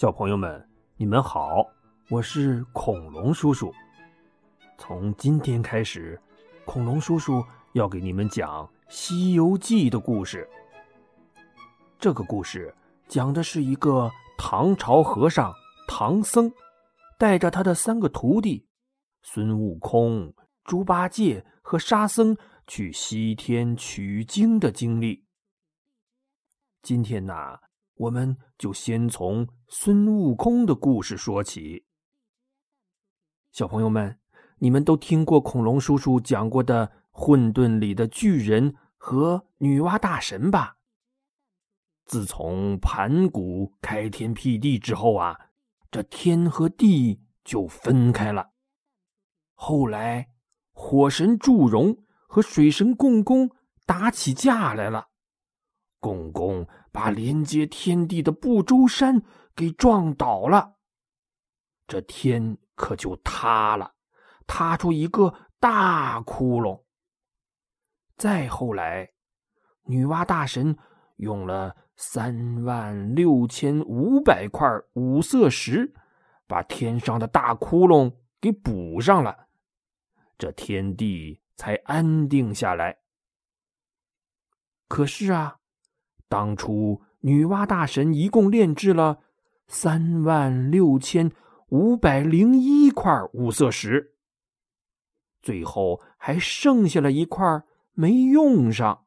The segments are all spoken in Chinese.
小朋友们，你们好，我是恐龙叔叔。从今天开始，恐龙叔叔要给你们讲《西游记》的故事。这个故事讲的是一个唐朝和尚唐僧，带着他的三个徒弟孙悟空、猪八戒和沙僧去西天取经的经历。今天呢？我们就先从孙悟空的故事说起。小朋友们，你们都听过恐龙叔叔讲过的混沌里的巨人和女娲大神吧？自从盘古开天辟地之后啊，这天和地就分开了。后来，火神祝融和水神共工打起架来了。共工把连接天地的不周山给撞倒了，这天可就塌了，塌出一个大窟窿。再后来，女娲大神用了三万六千五百块五色石，把天上的大窟窿给补上了，这天地才安定下来。可是啊。当初女娲大神一共炼制了三万六千五百零一块五色石，最后还剩下了一块没用上。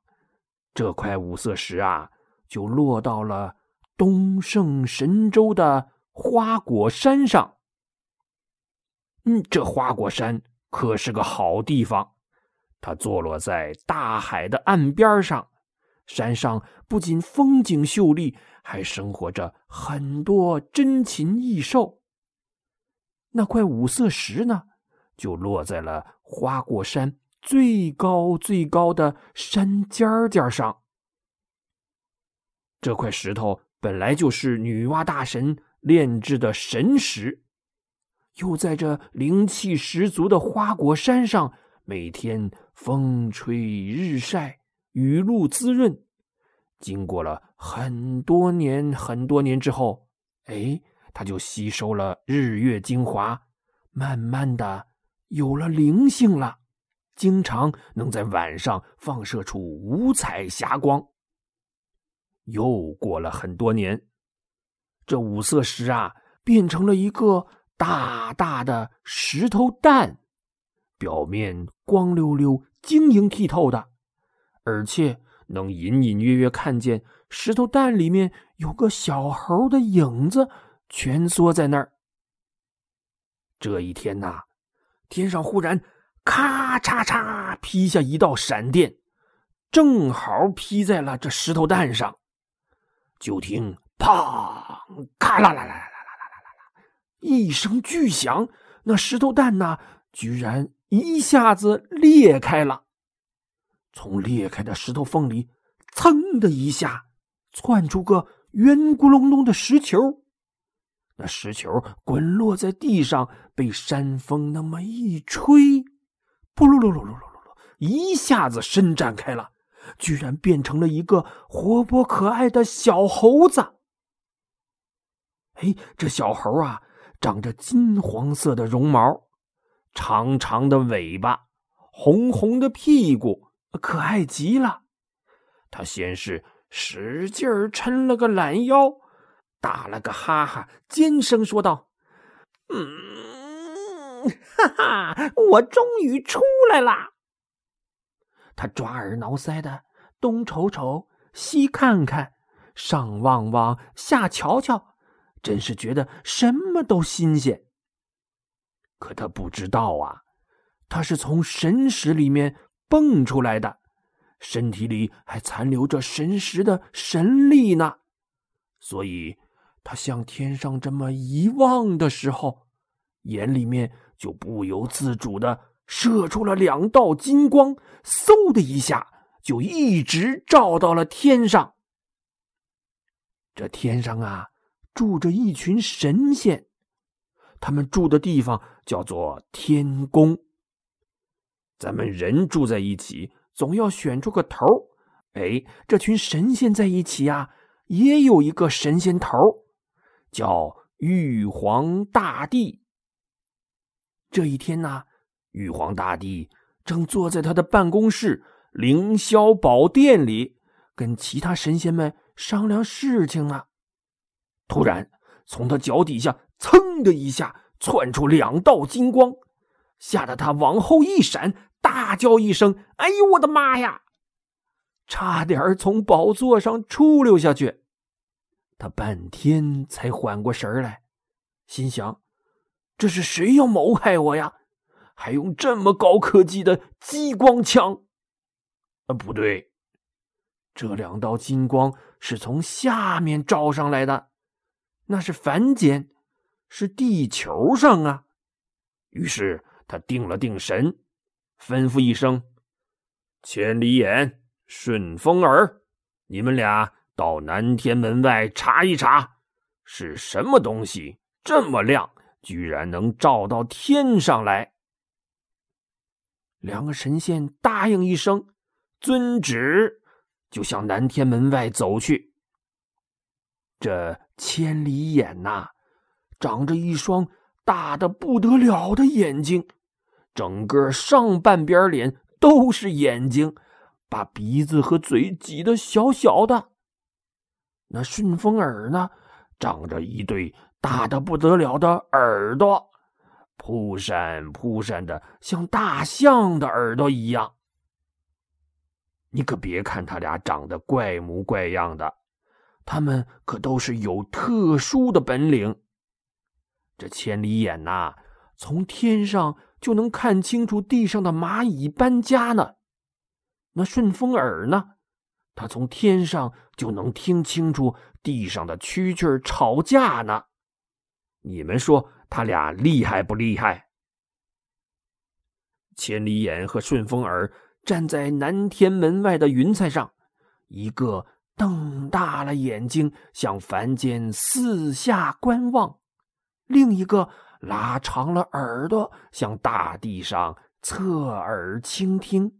这块五色石啊，就落到了东胜神州的花果山上。嗯，这花果山可是个好地方，它坐落在大海的岸边上。山上不仅风景秀丽，还生活着很多珍禽异兽。那块五色石呢，就落在了花果山最高最高的山尖尖上。这块石头本来就是女娲大神炼制的神石，又在这灵气十足的花果山上，每天风吹日晒。雨露滋润，经过了很多年很多年之后，哎，它就吸收了日月精华，慢慢的有了灵性了，经常能在晚上放射出五彩霞光。又过了很多年，这五色石啊，变成了一个大大的石头蛋，表面光溜溜、晶莹剔透的。而且能隐隐约约看见石头蛋里面有个小猴的影子蜷缩在那儿。这一天呐，天上忽然咔嚓嚓劈下一道闪电，正好劈在了这石头蛋上。就听砰，咔啦啦啦啦啦啦啦啦，一声巨响，那石头蛋呐，居然一下子裂开了。从裂开的石头缝里，噌的一下窜出个圆咕隆咚的石球。那石球滚落在地上，被山风那么一吹，扑噜噜噜噜噜噜噜，一下子伸展开了，居然变成了一个活泼可爱的小猴子。哎，这小猴啊，长着金黄色的绒毛，长长的尾巴，红红的屁股。可爱极了，他先是使劲儿抻了个懒腰，打了个哈哈，尖声说道：“嗯，哈哈，我终于出来啦！”他抓耳挠腮的，东瞅瞅，西看看，上望望，下瞧瞧，真是觉得什么都新鲜。可他不知道啊，他是从神石里面。蹦出来的，身体里还残留着神识的神力呢，所以他向天上这么一望的时候，眼里面就不由自主的射出了两道金光，嗖的一下就一直照到了天上。这天上啊，住着一群神仙，他们住的地方叫做天宫。咱们人住在一起，总要选出个头儿哎，这群神仙在一起呀，也有一个神仙头叫玉皇大帝。这一天呢，玉皇大帝正坐在他的办公室凌霄宝殿里，跟其他神仙们商量事情呢。突然，从他脚底下“噌”的一下窜出两道金光，吓得他往后一闪，大叫一声：“哎呦，我的妈呀！”差点从宝座上出溜下去。他半天才缓过神来，心想。这是谁要谋害我呀？还用这么高科技的激光枪？啊，不对，这两道金光是从下面照上来的，那是凡间，是地球上啊。于是他定了定神，吩咐一声：“千里眼、顺风耳，你们俩到南天门外查一查，是什么东西这么亮？”居然能照到天上来！两个神仙答应一声，遵旨，就向南天门外走去。这千里眼呐，长着一双大的不得了的眼睛，整个上半边脸都是眼睛，把鼻子和嘴挤得小小的。那顺风耳呢，长着一对。大的不得了的耳朵，扑闪扑闪的，像大象的耳朵一样。你可别看他俩长得怪模怪样的，他们可都是有特殊的本领。这千里眼呐，从天上就能看清楚地上的蚂蚁搬家呢；那顺风耳呢，他从天上就能听清楚地上的蛐蛐吵架呢。你们说他俩厉害不厉害？千里眼和顺风耳站在南天门外的云彩上，一个瞪大了眼睛向凡间四下观望，另一个拉长了耳朵向大地上侧耳倾听。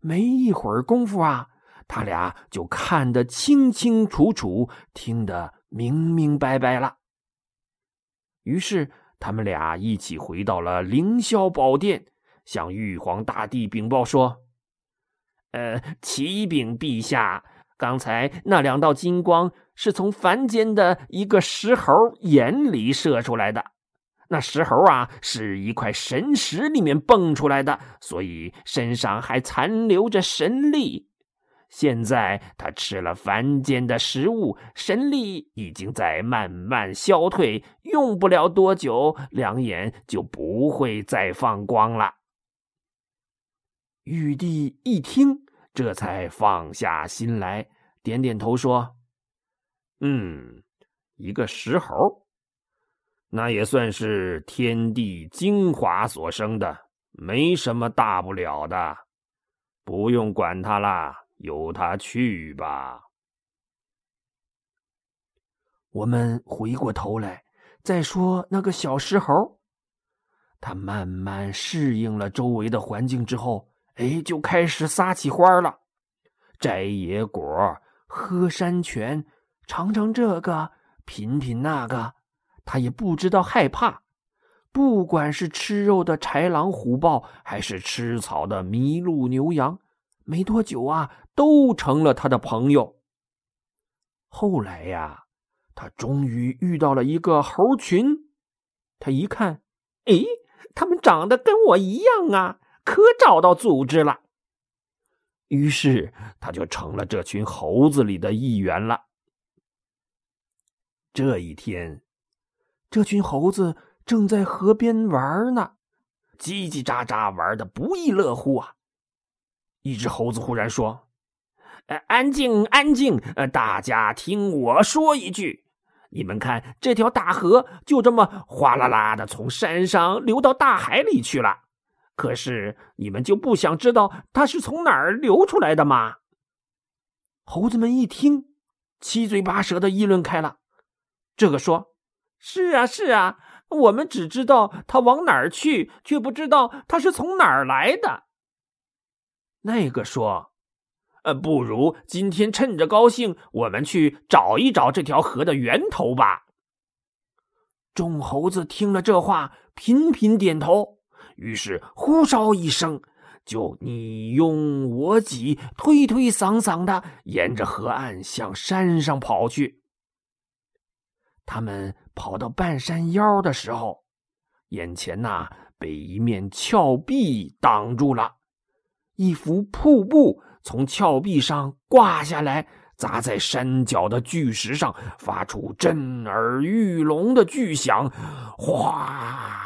没一会儿功夫啊，他俩就看得清清楚楚，听得明明白白了。于是，他们俩一起回到了凌霄宝殿，向玉皇大帝禀报说：“呃，启禀陛下，刚才那两道金光是从凡间的一个石猴眼里射出来的。那石猴啊，是一块神石里面蹦出来的，所以身上还残留着神力。”现在他吃了凡间的食物，神力已经在慢慢消退，用不了多久，两眼就不会再放光了。玉帝一听，这才放下心来，点点头说：“嗯，一个石猴，那也算是天地精华所生的，没什么大不了的，不用管他啦。”由他去吧。我们回过头来再说那个小石猴，他慢慢适应了周围的环境之后，哎，就开始撒起欢了，摘野果，喝山泉，尝尝这个，品品那个，他也不知道害怕。不管是吃肉的豺狼虎豹，还是吃草的麋鹿牛羊，没多久啊。都成了他的朋友。后来呀，他终于遇到了一个猴群。他一看，哎，他们长得跟我一样啊，可找到组织了。于是他就成了这群猴子里的一员了。这一天，这群猴子正在河边玩呢，叽叽喳喳玩的不亦乐乎啊。一只猴子忽然说。安静，安静！呃，大家听我说一句，你们看，这条大河就这么哗啦啦的从山上流到大海里去了。可是你们就不想知道它是从哪儿流出来的吗？猴子们一听，七嘴八舌的议论开了。这个说：“是啊，是啊，我们只知道他往哪儿去，却不知道他是从哪儿来的。”那个说。呃，不如今天趁着高兴，我们去找一找这条河的源头吧。众猴子听了这话，频频点头，于是呼哨一声，就你拥我挤，推推搡搡的沿着河岸向山上跑去。他们跑到半山腰的时候，眼前呐被一面峭壁挡住了，一幅瀑布从峭壁上挂下来。砸在山脚的巨石上，发出震耳欲聋的巨响，哗！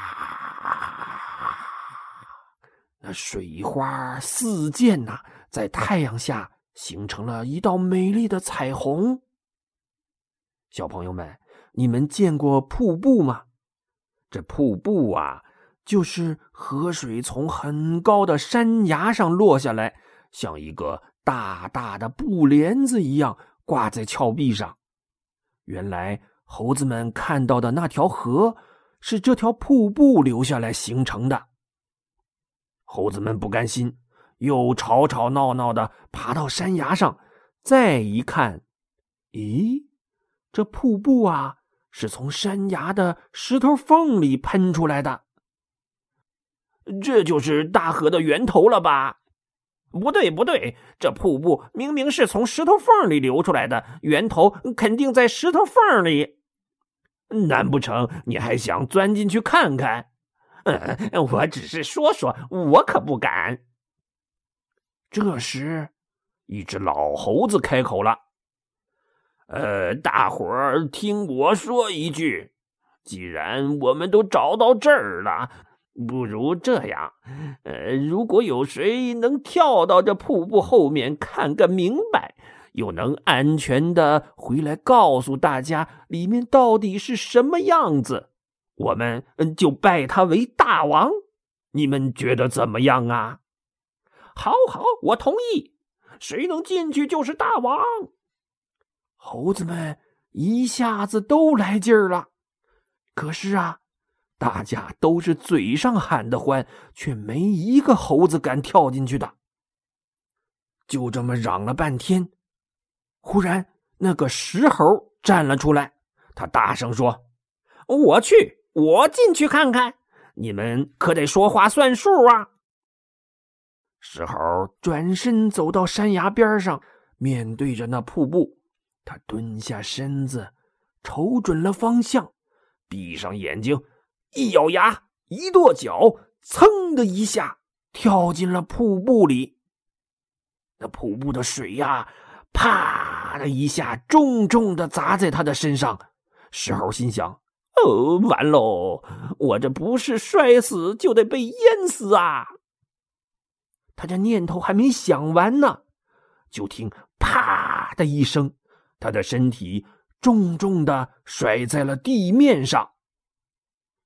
那水花四溅呐，在太阳下形成了一道美丽的彩虹。小朋友们，你们见过瀑布吗？这瀑布啊，就是河水从很高的山崖上落下来，像一个。大大的布帘子一样挂在峭壁上。原来猴子们看到的那条河是这条瀑布流下来形成的。猴子们不甘心，又吵吵闹闹的爬到山崖上，再一看，咦，这瀑布啊是从山崖的石头缝里喷出来的。这就是大河的源头了吧？不对，不对，这瀑布明明是从石头缝里流出来的，源头肯定在石头缝里。难不成你还想钻进去看看？嗯，我只是说说，我可不敢。这时，一只老猴子开口了：“呃，大伙儿听我说一句，既然我们都找到这儿了。”不如这样，呃，如果有谁能跳到这瀑布后面看个明白，又能安全的回来告诉大家里面到底是什么样子，我们就拜他为大王。你们觉得怎么样啊？好好，我同意。谁能进去就是大王。猴子们一下子都来劲儿了。可是啊。大家都是嘴上喊的欢，却没一个猴子敢跳进去的。就这么嚷了半天，忽然那个石猴站了出来，他大声说：“我去，我进去看看，你们可得说话算数啊！”石猴转身走到山崖边上，面对着那瀑布，他蹲下身子，瞅准了方向，闭上眼睛。一咬牙，一跺脚，噌的一下跳进了瀑布里。那瀑布的水呀，啪的一下重重的砸在他的身上。石猴心想：“哦，完喽！我这不是摔死，就得被淹死啊！”他这念头还没想完呢，就听“啪”的一声，他的身体重重的摔在了地面上。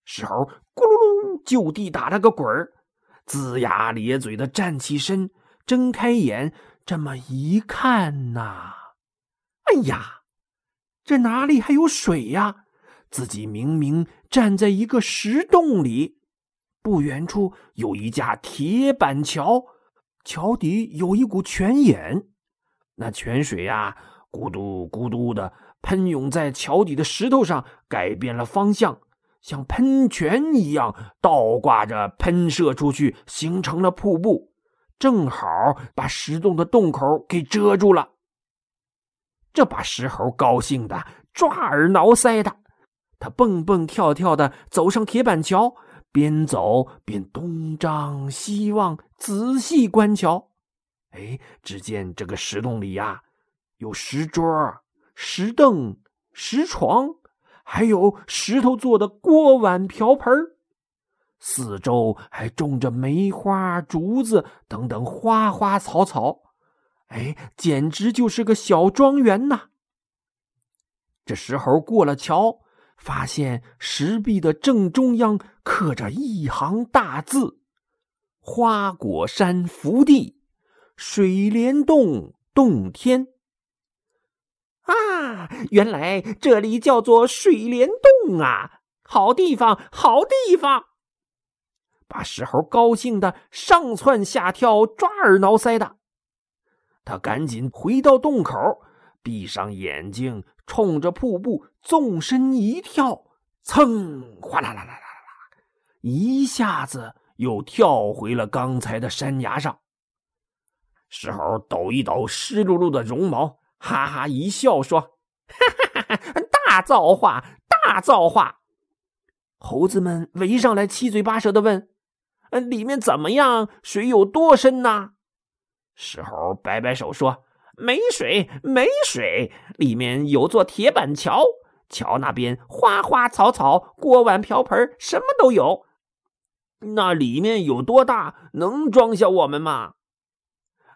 石猴咕噜噜就地打了个滚儿，龇牙咧嘴的站起身，睁开眼，这么一看呐，哎呀，这哪里还有水呀？自己明明站在一个石洞里，不远处有一架铁板桥，桥底有一股泉眼，那泉水呀，咕嘟咕嘟的喷涌在桥底的石头上，改变了方向。像喷泉一样倒挂着喷射出去，形成了瀑布，正好把石洞的洞口给遮住了。这把石猴高兴的抓耳挠腮的，他蹦蹦跳跳的走上铁板桥，边走边东张西望，仔细观瞧。哎，只见这个石洞里呀，有石桌、石凳、石床。还有石头做的锅碗瓢盆四周还种着梅花、竹子等等花花草草，哎，简直就是个小庄园呐！这石猴过了桥，发现石壁的正中央刻着一行大字：“花果山福地，水帘洞洞天。”啊，原来这里叫做水帘洞啊！好地方，好地方！把石猴高兴的上蹿下跳，抓耳挠腮的。他赶紧回到洞口，闭上眼睛，冲着瀑布纵身一跳，噌，哗啦啦啦啦啦，一下子又跳回了刚才的山崖上。石猴抖一抖湿漉漉的绒毛，哈哈一笑，说：“哈哈哈哈，大造化，大造化！”猴子们围上来，七嘴八舌的问：“呃，里面怎么样？水有多深呢？”石猴摆摆手说：“没水，没水，里面有座铁板桥，桥那边花花草草、锅碗瓢盆什么都有。那里面有多大？能装下我们吗？”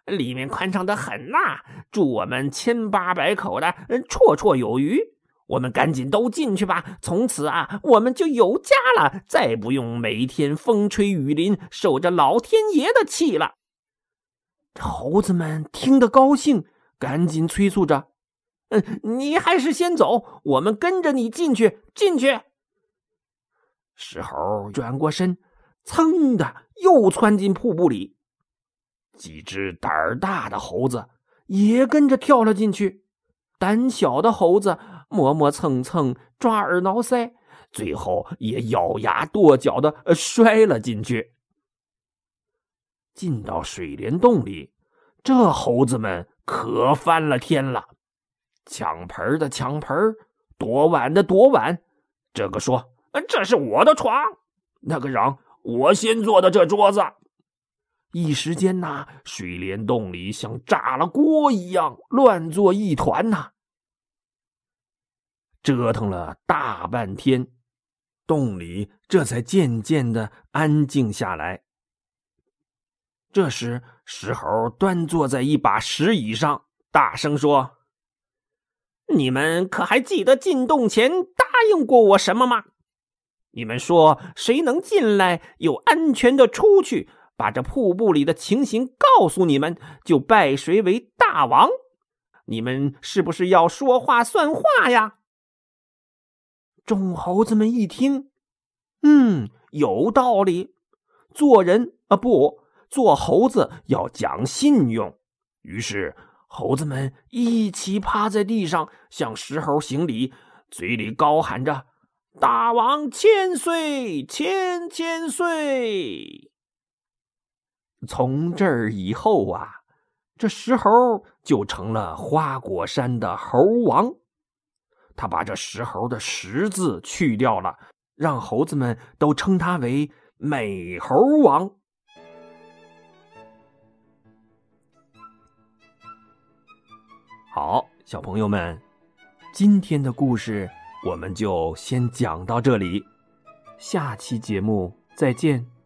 里面宽敞的很呐，住我们千八百口的，绰绰有余。我们赶紧都进去吧，从此啊，我们就有家了，再不用每天风吹雨淋，受着老天爷的气了。猴子们听得高兴，赶紧催促着：“嗯，你还是先走，我们跟着你进去，进去。”石猴转过身，噌的又窜进瀑布里。几只胆儿大的猴子也跟着跳了进去，胆小的猴子磨磨蹭蹭、抓耳挠腮，最后也咬牙跺脚的摔了进去。进到水帘洞里，这猴子们可翻了天了，抢盆的抢盆，夺碗的夺碗。这个说：“这是我的床。”那个嚷：“我先坐的这桌子。”一时间呐，水帘洞里像炸了锅一样，乱作一团呐。折腾了大半天，洞里这才渐渐的安静下来。这时，石猴端坐在一把石椅上，大声说：“你们可还记得进洞前答应过我什么吗？你们说，谁能进来又安全的出去？”把这瀑布里的情形告诉你们，就拜谁为大王。你们是不是要说话算话呀？众猴子们一听，嗯，有道理。做人啊，不做猴子要讲信用。于是，猴子们一起趴在地上向石猴行礼，嘴里高喊着：“大王千岁，千千岁。”从这儿以后啊，这石猴就成了花果山的猴王。他把这石猴的“石”字去掉了，让猴子们都称他为美猴王。好，小朋友们，今天的故事我们就先讲到这里，下期节目再见。